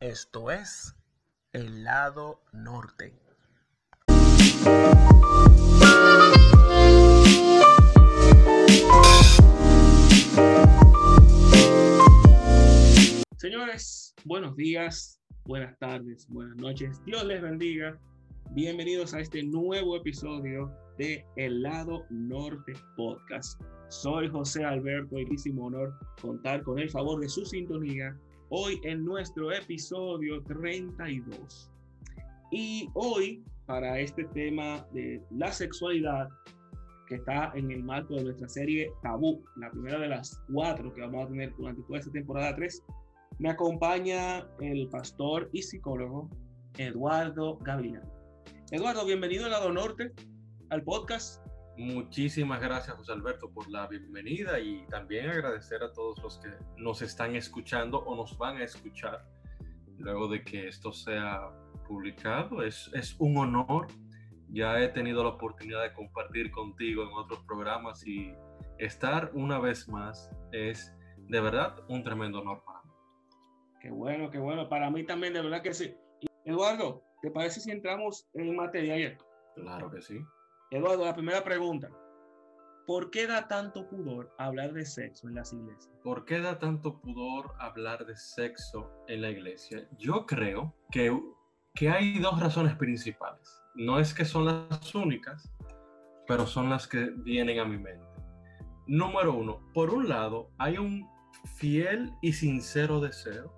Esto es el lado norte. Señores, buenos días, buenas tardes, buenas noches. Dios les bendiga. Bienvenidos a este nuevo episodio de El lado norte podcast. Soy José Alberto, muchísimo honor contar con el favor de su sintonía hoy en nuestro episodio 32. Y hoy, para este tema de la sexualidad, que está en el marco de nuestra serie Tabú, la primera de las cuatro que vamos a tener durante toda esta temporada 3, me acompaña el pastor y psicólogo Eduardo Gabriel. Eduardo, bienvenido al lado norte, al podcast. Muchísimas gracias, José Alberto, por la bienvenida y también agradecer a todos los que nos están escuchando o nos van a escuchar luego de que esto sea publicado. Es, es un honor. Ya he tenido la oportunidad de compartir contigo en otros programas y estar una vez más es de verdad un tremendo honor para mí. Qué bueno, qué bueno. Para mí también, de verdad que sí. Eduardo, ¿te parece si entramos en materia? Claro que sí. Eduardo, la primera pregunta. ¿Por qué da tanto pudor hablar de sexo en las iglesias? ¿Por qué da tanto pudor hablar de sexo en la iglesia? Yo creo que, que hay dos razones principales. No es que son las únicas, pero son las que vienen a mi mente. Número uno, por un lado, hay un fiel y sincero deseo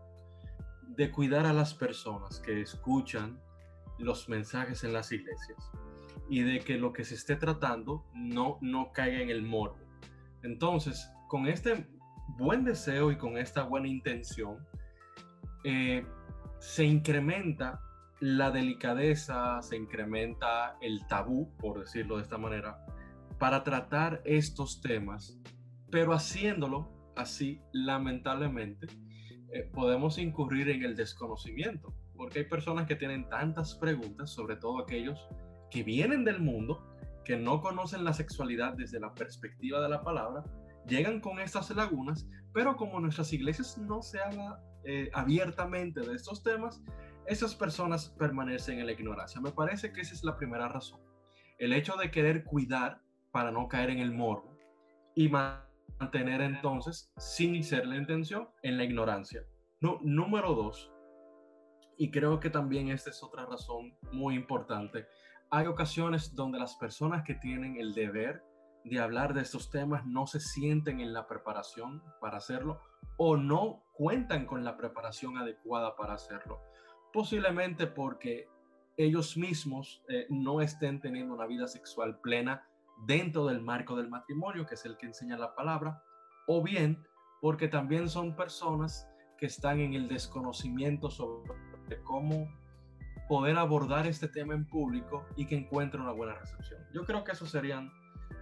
de cuidar a las personas que escuchan los mensajes en las iglesias y de que lo que se esté tratando no, no caiga en el morbo. Entonces, con este buen deseo y con esta buena intención, eh, se incrementa la delicadeza, se incrementa el tabú, por decirlo de esta manera, para tratar estos temas, pero haciéndolo así, lamentablemente, eh, podemos incurrir en el desconocimiento, porque hay personas que tienen tantas preguntas, sobre todo aquellos que vienen del mundo, que no conocen la sexualidad desde la perspectiva de la palabra, llegan con estas lagunas, pero como nuestras iglesias no se habla eh, abiertamente de estos temas, esas personas permanecen en la ignorancia. Me parece que esa es la primera razón. El hecho de querer cuidar para no caer en el morbo y mantener entonces, sin ser la intención, en la ignorancia. No, número dos, y creo que también esta es otra razón muy importante, hay ocasiones donde las personas que tienen el deber de hablar de estos temas no se sienten en la preparación para hacerlo o no cuentan con la preparación adecuada para hacerlo. Posiblemente porque ellos mismos eh, no estén teniendo una vida sexual plena dentro del marco del matrimonio, que es el que enseña la palabra, o bien porque también son personas que están en el desconocimiento sobre cómo poder abordar este tema en público y que encuentre una buena recepción. Yo creo que esas serían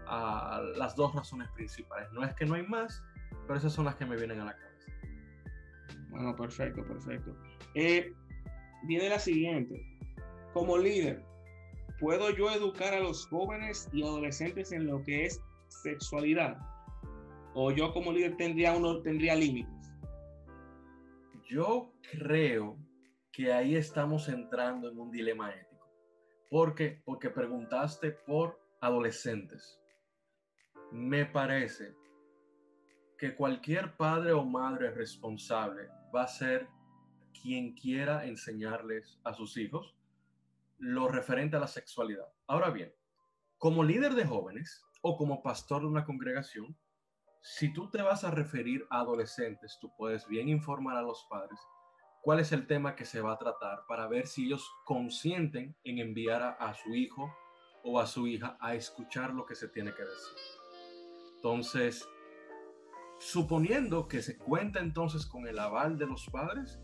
uh, las dos razones principales. No es que no hay más, pero esas son las que me vienen a la cabeza. Bueno, perfecto, perfecto. Eh, viene la siguiente. Como líder, ¿puedo yo educar a los jóvenes y adolescentes en lo que es sexualidad? ¿O yo como líder tendría, uno, tendría límites? Yo creo que ahí estamos entrando en un dilema ético. ¿Por qué? Porque preguntaste por adolescentes. Me parece que cualquier padre o madre responsable va a ser quien quiera enseñarles a sus hijos lo referente a la sexualidad. Ahora bien, como líder de jóvenes o como pastor de una congregación, si tú te vas a referir a adolescentes, tú puedes bien informar a los padres cuál es el tema que se va a tratar para ver si ellos consienten en enviar a, su hijo o a su hija a escuchar lo que se tiene que decir. Entonces, suponiendo que se cuenta entonces con el aval de los padres,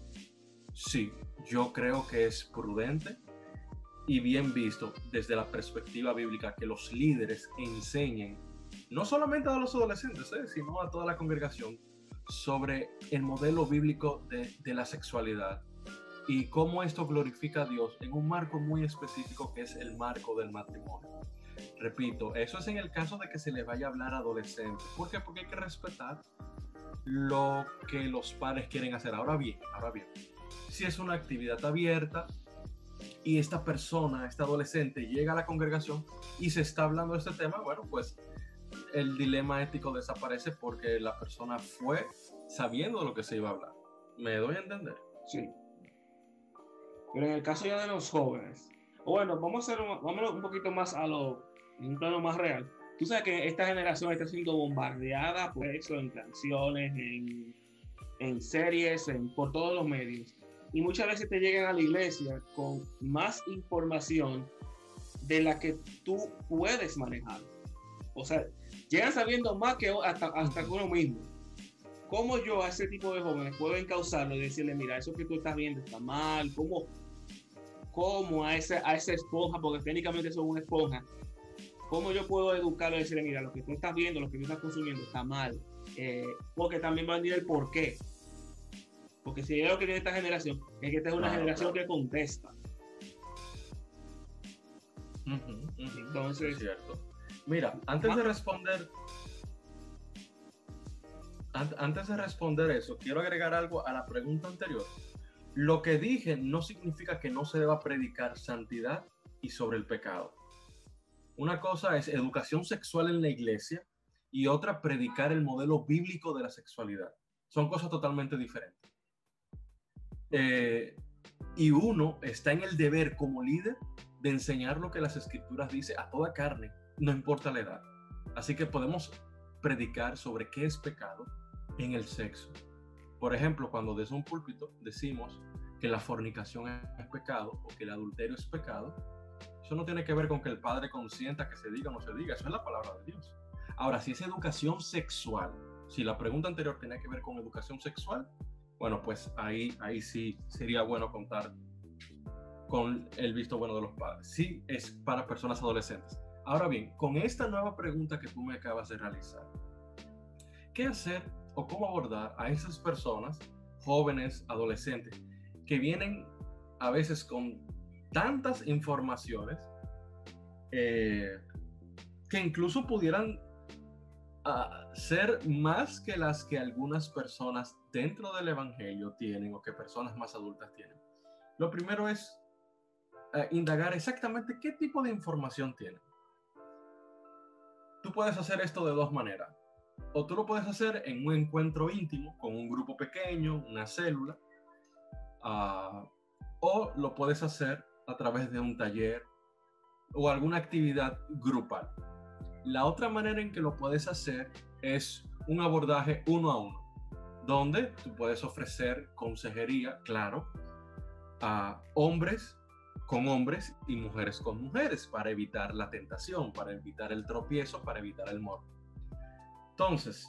sí, yo creo que es prudente y bien visto desde la perspectiva bíblica que los líderes enseñen no solamente a los adolescentes, ¿eh? sino a toda la congregación sobre el modelo bíblico de, la sexualidad y cómo esto glorifica a Dios en un marco muy específico que es el marco del matrimonio. Repito, eso es en el caso de que se le vaya a hablar a adolescentes. ¿Por qué? Porque hay que respetar lo que los padres quieren hacer. Ahora bien, ahora bien, Si es una actividad abierta y esta persona, este adolescente, llega a la congregación y se está hablando de este tema, bueno, pues el dilema ético desaparece porque la persona fue sabiendo de lo que se iba a hablar. ¿Me doy a entender? Sí. Pero en el caso ya de los jóvenes, bueno, vamos a hacer un, vamos un poquito más a lo, en un plano más real. Tú sabes que esta generación está siendo bombardeada por eso en canciones, en, en series, en, por todos los medios. Y muchas veces te llegan a la iglesia con más información de la que tú puedes manejar. O sea, llegan sabiendo más que hasta, hasta uno mismo. ¿Cómo yo a ese tipo de jóvenes puedo encauzarlo y decirle, mira, eso que tú estás viendo está mal? ¿Cómo, cómo a, esa, a esa esponja, porque técnicamente son una esponja, cómo yo puedo educarlo y decirle, mira, lo que tú estás viendo, lo que tú estás consumiendo está mal? Eh, porque también va a decir el por qué. Porque si hay algo que tiene esta generación, es que esta es una generación que contesta. Entonces, cierto. Mira, antes de responder, antes de responder eso, quiero agregar algo a la pregunta anterior. Lo que dije no significa que no se deba predicar santidad y sobre el pecado. Una cosa es educación sexual en la iglesia y otra predicar el modelo bíblico de la sexualidad. Son cosas totalmente diferentes. Eh, y uno está en el deber como líder de enseñar lo que las escrituras dicen a toda carne no importa la edad. Así que podemos predicar sobre qué es pecado en el sexo. Por ejemplo, cuando desde un púlpito decimos que la fornicación es pecado o que el adulterio es pecado, eso no tiene que ver con que el padre consienta que se diga o no se diga, eso es la palabra de Dios. Ahora, si es educación sexual, si la pregunta anterior tenía que ver con educación sexual, bueno, pues ahí, ahí sí sería bueno contar con el visto bueno de los padres. Sí es para personas adolescentes. Ahora bien, con esta nueva pregunta que tú me acabas de realizar, ¿qué hacer o cómo abordar a esas personas, jóvenes, adolescentes, que vienen a veces con tantas informaciones eh, que incluso pudieran ah, ser más que las que algunas personas dentro del Evangelio tienen o que personas más adultas tienen? Lo primero es eh, indagar exactamente qué tipo de información tienen tú puedes hacer esto de dos maneras. O tú lo puedes hacer en un encuentro íntimo con un grupo pequeño, una célula, uh, o lo puedes hacer a través de un taller o alguna actividad grupal. La otra manera en que lo puedes hacer es un abordaje uno a uno, donde tú puedes ofrecer consejería, claro, a hombres con hombres y mujeres con mujeres para evitar la tentación, para evitar el tropiezo, para evitar el morbo. Entonces,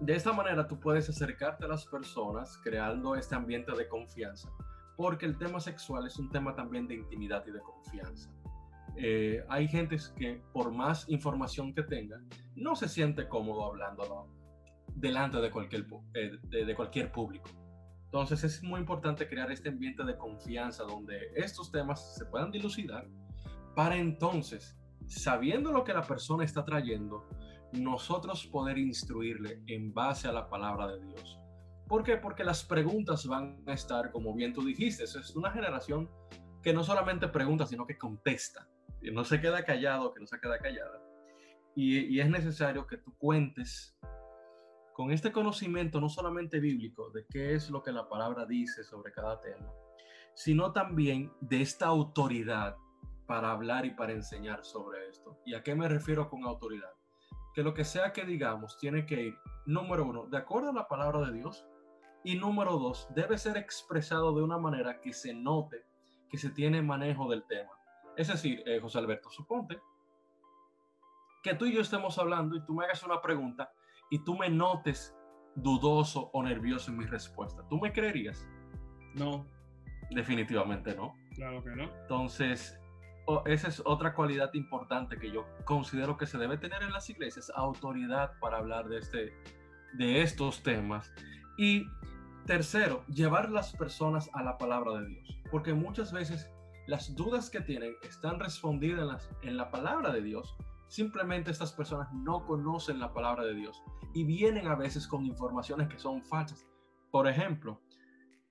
de esta manera tú puedes acercarte a las personas creando este ambiente de confianza, porque el tema sexual es un tema también de intimidad y de confianza. Eh, hay gente que por más información que tenga, no se siente cómodo hablándolo delante de cualquier, eh, de cualquier público. Entonces es muy importante crear este ambiente de confianza donde estos temas se puedan dilucidar para entonces, sabiendo lo que la persona está trayendo, nosotros poder instruirle en base a la palabra de Dios. ¿Por qué? Porque las preguntas van a estar, como bien tú dijiste, es una generación que no solamente pregunta, sino que contesta, que no se queda callado, que no se queda callada. Y, y es necesario que tú cuentes con este conocimiento no solamente bíblico de qué es lo que la palabra dice sobre cada tema, sino también de esta autoridad para hablar y para enseñar sobre esto. ¿Y a qué me refiero con autoridad? Que lo que sea que digamos tiene que ir, número uno, de acuerdo a la palabra de Dios, y número dos, debe ser expresado de una manera que se note que se tiene manejo del tema. Es decir, eh, José Alberto, suponte que tú y yo estemos hablando y tú me hagas una pregunta y tú me notes dudoso o nervioso en mi respuesta, ¿tú me creerías? No. Definitivamente no. Claro que no. Entonces, esa es otra cualidad importante que yo considero que se debe tener en las iglesias, autoridad para hablar de, este, de estos temas. Y tercero, llevar las personas a la palabra de Dios, porque muchas veces las dudas que tienen están respondidas en, en la palabra de Dios, Simplemente estas personas no conocen la palabra de Dios y vienen a veces con informaciones que son falsas. Por ejemplo,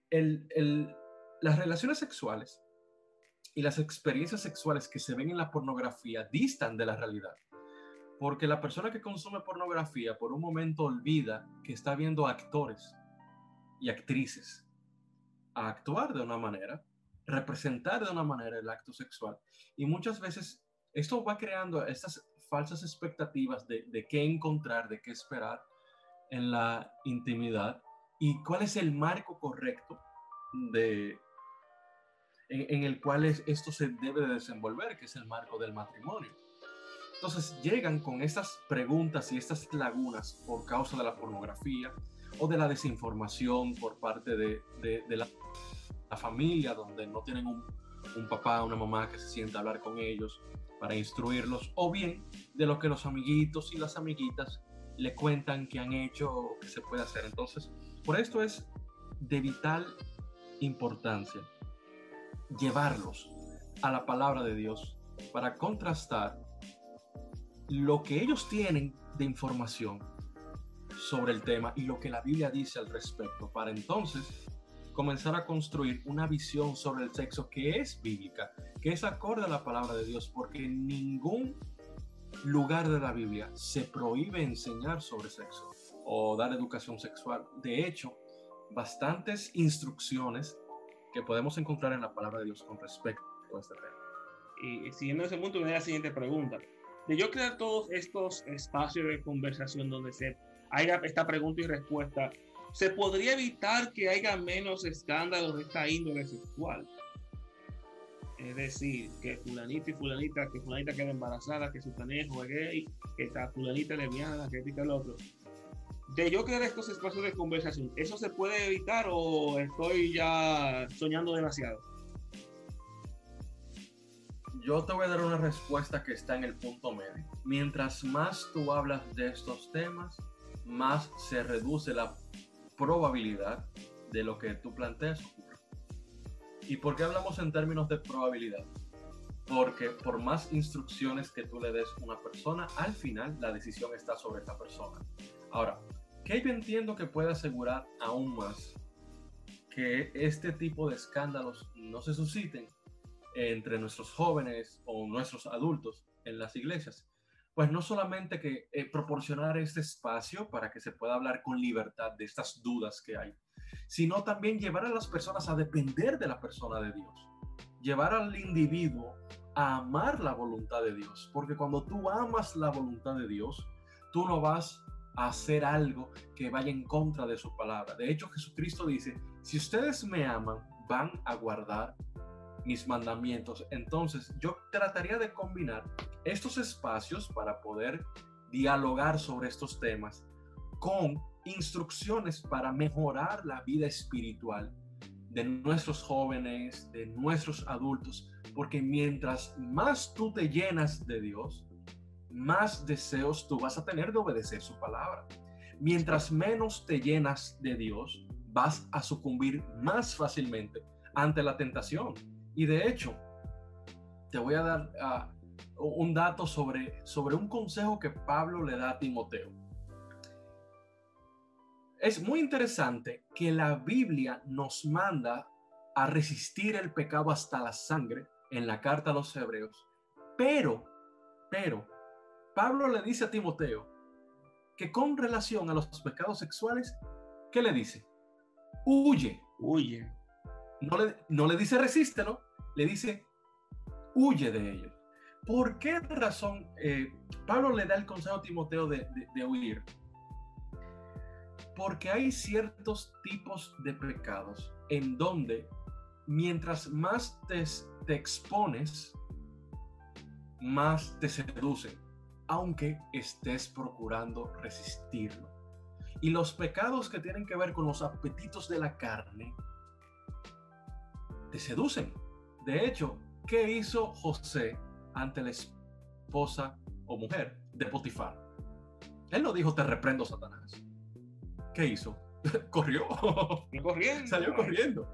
las relaciones sexuales y las experiencias sexuales que se ven en la pornografía distan de la realidad. Porque la persona que consume pornografía por un momento olvida que está viendo actores y actrices a actuar de una manera, representar de una manera el acto sexual. Y muchas veces esto va creando estas falsas expectativas de, de qué encontrar, de qué esperar en la intimidad y cuál es el marco correcto de, en, el cual esto se debe de desenvolver, que es el marco del matrimonio. Entonces llegan con estas preguntas y estas lagunas por causa de la pornografía o de la desinformación por parte de, de, la, familia, donde no tienen un, un papá, una mamá que se sienta a hablar con ellos para instruirlos, o bien de lo que los amiguitos y las amiguitas le cuentan que han hecho o que se puede hacer. Entonces, por esto es de vital importancia llevarlos a la palabra de Dios para contrastar lo que ellos tienen de información sobre el tema y lo que la Biblia dice al respecto, para entonces comenzar a construir una visión sobre el sexo que es bíblica, que es acorde a la palabra de Dios, porque en ningún lugar de la Biblia se prohíbe enseñar sobre sexo o dar educación sexual. De hecho, bastantes instrucciones que podemos encontrar en la palabra de Dios con respecto a este tema. Y siguiendo ese punto, me da la siguiente pregunta. De yo crear todos estos espacios de conversación donde se haya esta pregunta y respuesta, ¿se podría evitar que haya menos escándalos de esta índole sexual? Es decir, que fulanita y fulanita, que fulanita queda embarazada, que su panejo es gay, que esta fulanita lesbiana, que pica el otro de yo crear estos espacios de conversación, ¿eso se puede evitar o estoy ya soñando demasiado? Yo te voy a dar una respuesta que está en el punto medio. Mientras más tú hablas de estos temas, más se reduce la probabilidad de lo que tú planteas ¿Y por qué hablamos en términos de probabilidad? Porque por más instrucciones que tú le des a una persona, al final la decisión está sobre esta persona. Ahora, ¿qué yo entiendo que puede asegurar aún más que este tipo de escándalos no se susciten entre nuestros jóvenes o nuestros adultos en las iglesias? Pues no solamente que eh, proporcionar este espacio para que se pueda hablar con libertad de estas dudas que hay, sino también llevar a las personas a depender de la persona de Dios, llevar al individuo a amar la voluntad de Dios, porque cuando tú amas la voluntad de Dios, tú no vas hacer algo que vaya en contra de su palabra. De hecho, Jesucristo dice, si ustedes me aman, van a guardar mis mandamientos. Entonces, yo trataría de combinar estos espacios para poder dialogar sobre estos temas con instrucciones para mejorar la vida espiritual de nuestros jóvenes, de nuestros adultos, porque mientras más tú te llenas de Dios, más deseos tú vas a tener de obedecer su palabra. Mientras menos te llenas de Dios, vas a sucumbir más fácilmente ante la tentación. Y de hecho, te voy a dar ah, un dato sobre, sobre un consejo que Pablo le da a Timoteo. Es muy interesante que la Biblia nos manda a resistir el pecado hasta la sangre en la carta a los hebreos, pero, pero, Pablo le dice a Timoteo que con relación a los pecados sexuales, ¿qué le dice? Huye. Huye. No le, no le dice resístelo, le dice huye de ellos. ¿Por qué razón eh, Pablo le da el consejo a Timoteo de, huir? Porque hay ciertos tipos de pecados en donde mientras más te, te expones, más te seducen aunque estés procurando resistirlo. Y los pecados que tienen que ver con los apetitos de la carne te seducen. De hecho, ¿qué hizo José ante la esposa o mujer de Potifar? Él no dijo, te reprendo, Satanás. ¿Qué hizo? Corrió. corriendo. Salió corriendo.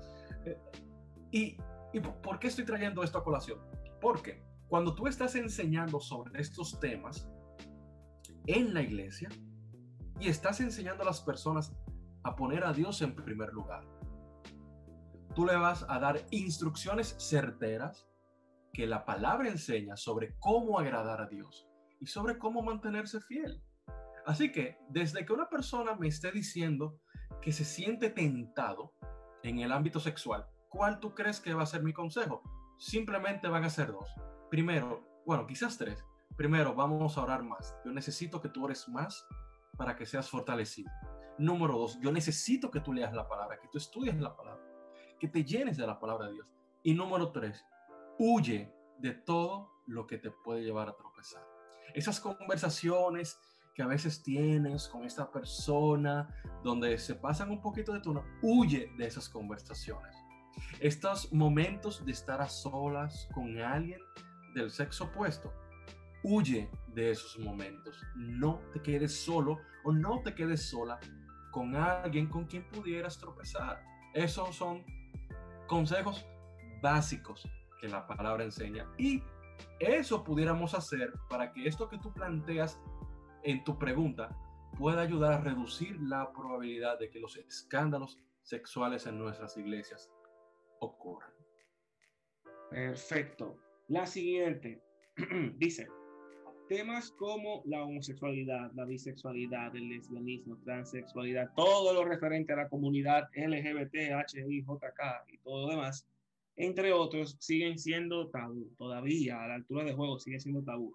¿Y, ¿Y por qué estoy trayendo esto a colación? Porque cuando tú estás enseñando sobre estos temas en la iglesia y estás enseñando a las personas a poner a Dios en primer lugar, tú le vas a dar instrucciones certeras que la palabra enseña sobre cómo agradar a Dios y sobre cómo mantenerse fiel. Así que desde que una persona me esté diciendo que se siente tentado en el ámbito sexual, ¿cuál tú crees que va a ser mi consejo? Simplemente van a ser dos. Primero, bueno, quizás tres. Primero, vamos a orar más. Yo necesito que tú ores más para que seas fortalecido. Número dos, yo necesito que tú leas la palabra, que tú estudies la palabra, que te llenes de la palabra de Dios. Y número tres, huye de todo lo que te puede llevar a tropezar. Esas conversaciones que a veces tienes con esta persona, donde se pasan un poquito de tono, huye de esas conversaciones. Estos momentos de estar a solas con alguien del sexo opuesto, huye de esos momentos. No te quedes solo o no te quedes sola con alguien con quien pudieras tropezar. Esos son consejos básicos que la palabra enseña. Y eso pudiéramos hacer para que esto que tú planteas en tu pregunta pueda ayudar a reducir la probabilidad de que los escándalos sexuales en nuestras iglesias ocurran. Perfecto. La siguiente dice, temas como la homosexualidad, la bisexualidad, el lesbianismo, transexualidad, todo lo referente a la comunidad LGBT, HI, JK y todo lo demás, entre otros, siguen siendo tabú. Todavía a la altura de juego sigue siendo tabú.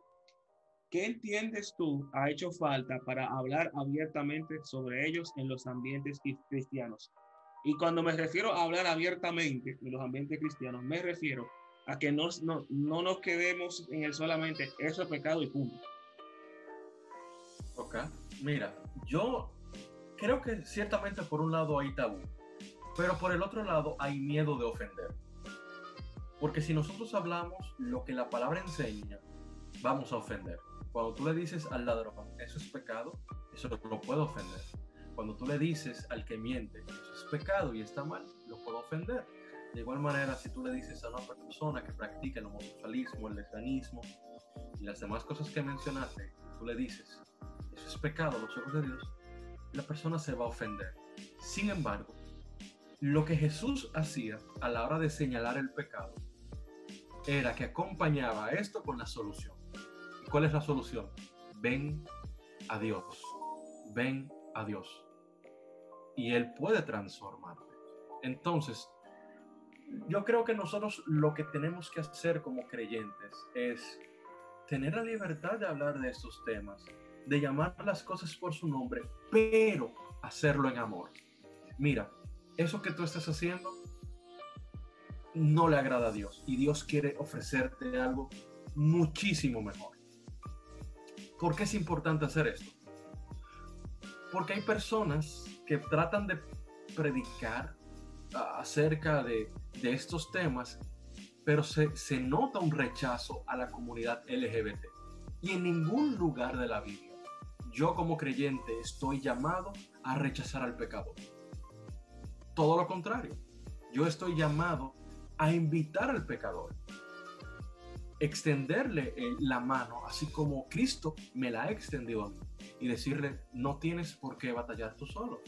¿Qué entiendes tú ha hecho falta para hablar abiertamente sobre ellos en los ambientes cristianos? Y cuando me refiero a hablar abiertamente en los ambientes cristianos, me refiero a que no, no, no nos quedemos en el solamente eso es pecado y punto. Ok, mira, yo creo que ciertamente por un lado hay tabú, pero por el otro lado hay miedo de ofender. Porque si nosotros hablamos lo que la palabra enseña, vamos a ofender. Cuando tú le dices al ladrón, eso es pecado, eso lo puedo ofender. Cuando tú le dices al que miente, eso es pecado y está mal, lo puedo ofender. De igual manera, si tú le dices a una persona que practica el homosexualismo, el lesbianismo y las demás cosas que mencionaste, tú le dices, eso es pecado los ojos de Dios, la persona se va a ofender. Sin embargo, lo que Jesús hacía a la hora de señalar el pecado era que acompañaba esto con la solución. ¿Cuál es la solución? Ven a Dios. Ven a Dios. Y Él puede transformarte. Entonces, yo creo que nosotros lo que tenemos que hacer como creyentes es tener la libertad de hablar de estos temas, de llamar las cosas por su nombre, pero hacerlo en amor. Mira, eso que tú estás haciendo no le agrada a Dios y Dios quiere ofrecerte algo muchísimo mejor. ¿Por qué es importante hacer esto? Porque hay personas que tratan de predicar acerca de, estos temas, pero se, se nota un rechazo a la comunidad LGBT. Y en ningún lugar de la Biblia, yo como creyente estoy llamado a rechazar al pecador. Todo lo contrario, yo estoy llamado a invitar al pecador, extenderle eh, la mano, así como Cristo me la ha extendido a mí, y decirle, no tienes por qué batallar tú solo.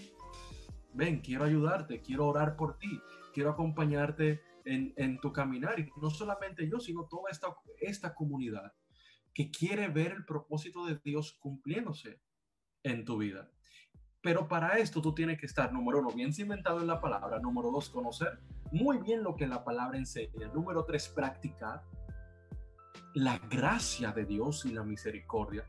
Ven, quiero ayudarte, quiero orar por ti, quiero acompañarte en, en tu caminar, y no solamente yo, sino toda esta, esta comunidad que quiere ver el propósito de Dios cumpliéndose en tu vida. Pero para esto tú tienes que estar, número uno, bien cimentado en la palabra, número dos, conocer muy bien lo que la palabra enseña, número tres, practicar la gracia de Dios y la misericordia.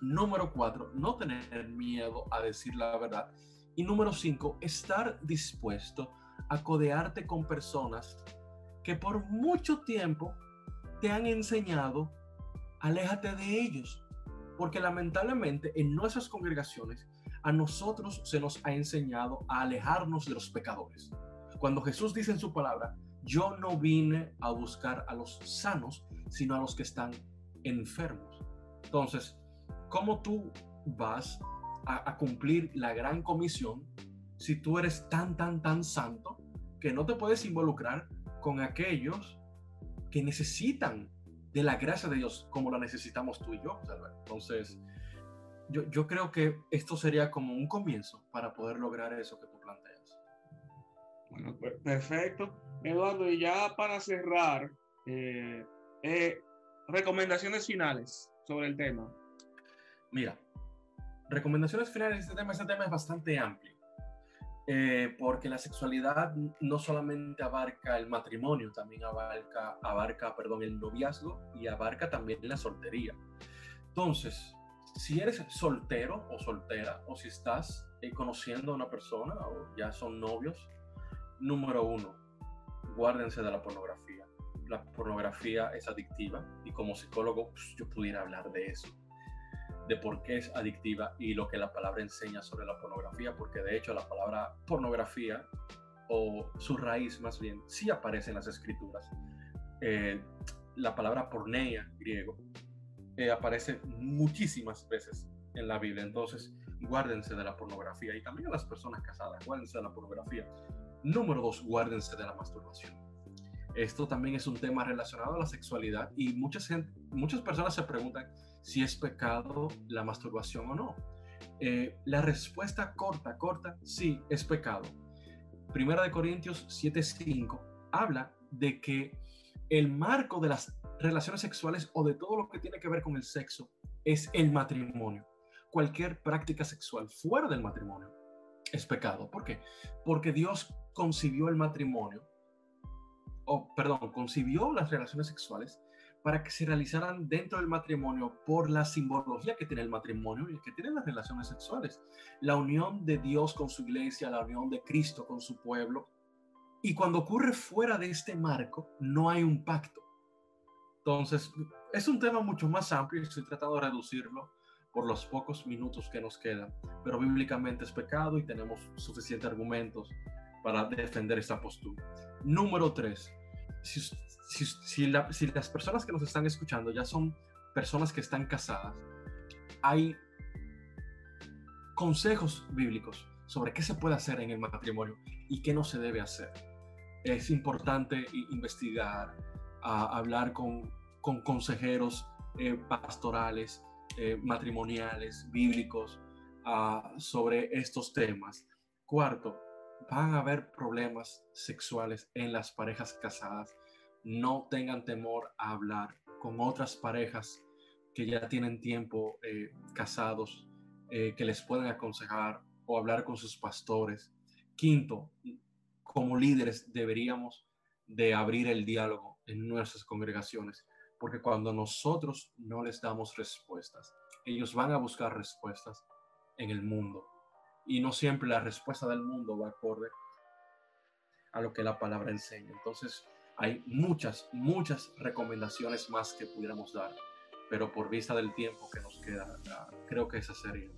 Número cuatro, no tener miedo a decir la verdad. Y número cinco, estar dispuesto a codearte con personas que por mucho tiempo te han enseñado, aléjate de ellos. Porque lamentablemente en nuestras congregaciones a nosotros se nos ha enseñado a alejarnos de los pecadores. Cuando Jesús dice en su palabra, yo no vine a buscar a los sanos, sino a los que están enfermos. Entonces, ¿cómo tú vas a, a, cumplir la gran comisión si tú eres tan, tan, tan santo que no te puedes involucrar con aquellos que necesitan de la gracia de Dios como la necesitamos tú y yo? Entonces, yo, yo creo que esto sería como un comienzo para poder lograr eso que tú planteas. Bueno, perfecto. Eduardo, y ya para cerrar, eh, eh, recomendaciones finales sobre el tema. Mira, recomendaciones finales de este tema, este tema es bastante amplio. Eh, porque la sexualidad no solamente abarca el matrimonio, también abarca, abarca perdón, el noviazgo y abarca también la soltería. Entonces, si eres soltero o soltera, o si estás conociendo a una persona o ya son novios, número uno, guárdense de la pornografía. La pornografía es adictiva y como psicólogo pues, yo pudiera hablar de eso, de por qué es adictiva y lo que la palabra enseña sobre la pornografía, porque de hecho la palabra pornografía o su raíz más bien sí aparece en las escrituras. Eh, la palabra porneia griego eh, aparece muchísimas veces en la Biblia, entonces guárdense de la pornografía y también a las personas casadas, guárdense de la pornografía. Número dos, guárdense de la masturbación. Esto también es un tema relacionado a la sexualidad y muchas, muchas personas se preguntan si es pecado la masturbación o no. Eh, la respuesta corta, corta, sí, es pecado. Primera de Corintios 7:5 habla de que el marco de las relaciones sexuales o de todo lo que tiene que ver con el sexo es el matrimonio. Cualquier práctica sexual fuera del matrimonio es pecado. ¿Por qué? Porque Dios concibió el matrimonio, o perdón, concibió las relaciones sexuales para que se realizaran dentro del matrimonio por la simbología que tiene el matrimonio y que tienen las relaciones sexuales. La unión de Dios con su iglesia, la unión de Cristo con su pueblo. Y cuando ocurre fuera de este marco, no hay un pacto. Entonces, es un tema mucho más amplio y estoy tratando de reducirlo por los pocos minutos que nos quedan, pero bíblicamente es pecado y tenemos suficientes argumentos para defender esta postura. Número tres, si, las personas que nos están escuchando ya son personas que están casadas, hay consejos bíblicos sobre qué se puede hacer en el matrimonio y qué no se debe hacer. Es importante investigar, hablar con, con consejeros eh, pastorales, eh, matrimoniales, bíblicos, ah, sobre estos temas. Cuarto, van a haber problemas sexuales en las parejas casadas. No tengan temor a hablar con otras parejas que ya tienen tiempo eh, casados, eh, que les pueden aconsejar o hablar con sus pastores. Quinto, como líderes deberíamos de abrir el diálogo en nuestras congregaciones porque cuando nosotros no les damos respuestas, ellos van a buscar respuestas en el mundo. Y no siempre la respuesta del mundo va acorde a lo que la palabra enseña. Entonces, hay muchas, muchas recomendaciones más que pudiéramos dar, pero por vista del tiempo que nos queda, creo que esa sería.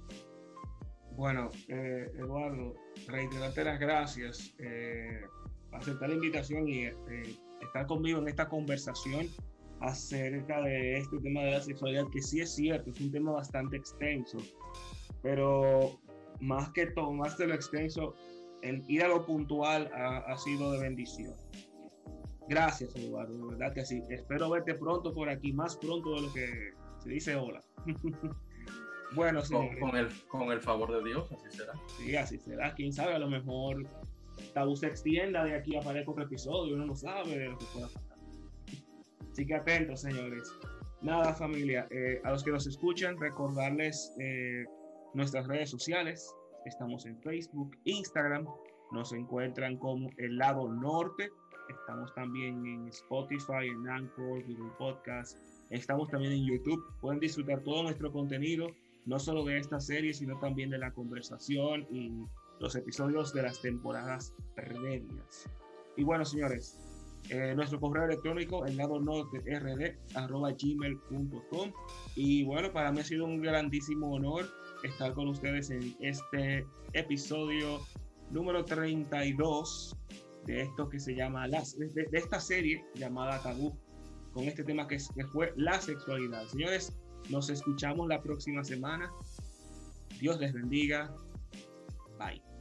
Bueno, eh, Eduardo, reiterarte las gracias, eh, aceptar la invitación y eh, estar conmigo en esta conversación acerca de este tema de la sexualidad, que sí es cierto, es un tema bastante extenso, pero más que todo, más de lo extenso, el ir a lo puntual ha, sido de bendición. Gracias, Eduardo, de verdad que sí. Espero verte pronto por aquí, más pronto de lo que se dice hola. bueno, Con, el, con el favor de Dios, así será. Sí, así será. Quién sabe, a lo mejor Tabú se extienda de aquí a otro episodio, uno no sabe de lo que pueda pasar. Así que atentos, señores. Nada, familia. Eh, a los que nos escuchan, recordarles eh, nuestras redes sociales. Estamos en Facebook, Instagram. Nos encuentran como el lado norte. Estamos también en Spotify, en Anchor, Google Podcast. Estamos también en YouTube. Pueden disfrutar todo nuestro contenido, no solo de esta serie, sino también de la conversación y los episodios de las temporadas previas. Y bueno, señores, eh, nuestro correo electrónico, el lado norte rd arroba gmail.com. Y bueno, para mí ha sido un grandísimo honor estar con ustedes en este episodio número 32 de esto que se llama, de, esta serie llamada Tabú, con este tema que, que fue la sexualidad. Señores, nos escuchamos la próxima semana. Dios les bendiga. Bye.